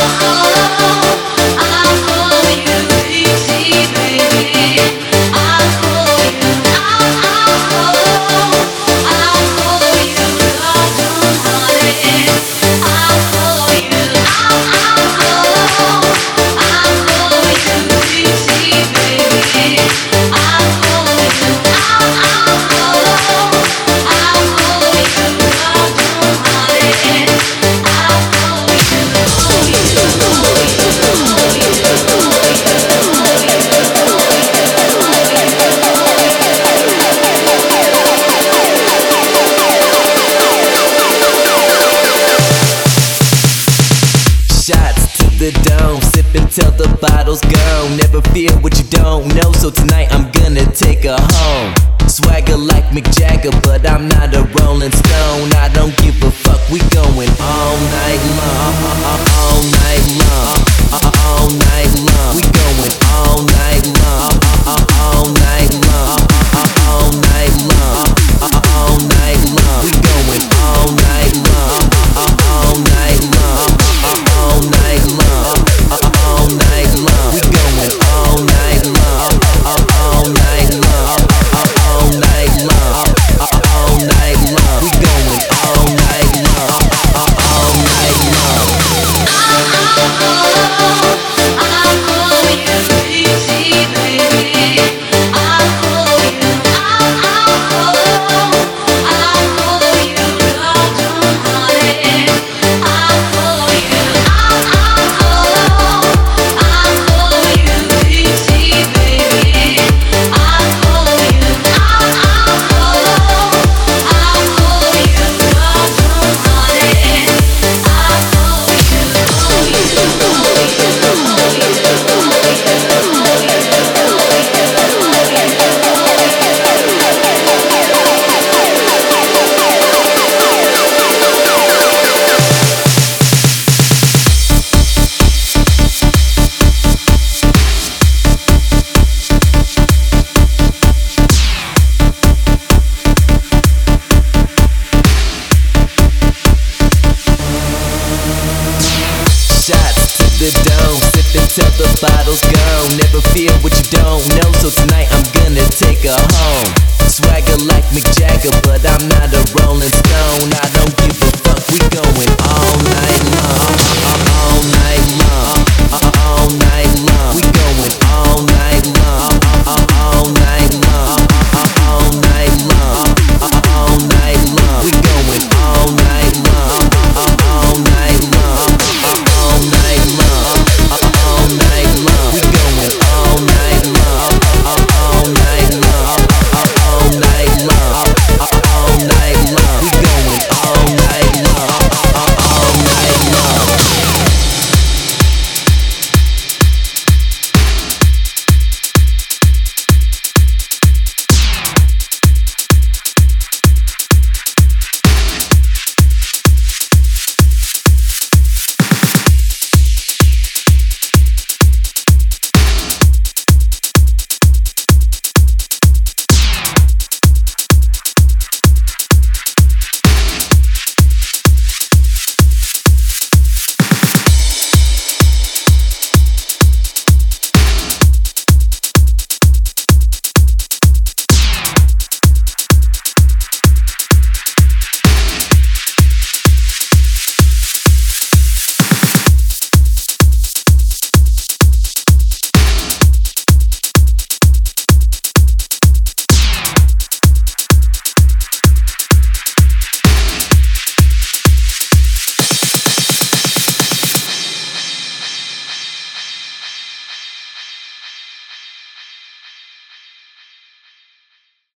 the sipping the bottle's gone. Never fear what you don't know, so tonight I'm gonna take her home. Swagger like Mick Jagger, but I'm not a Rolling Stone. I don't give a fuck, we going all night the dome, sipping till the bottle's gone. Never fear what you don't know, so tonight I'm gonna take her home. Swagger like Mick Jagger, but I'm not a Rolling Stone. I don't give a fuck, we gon'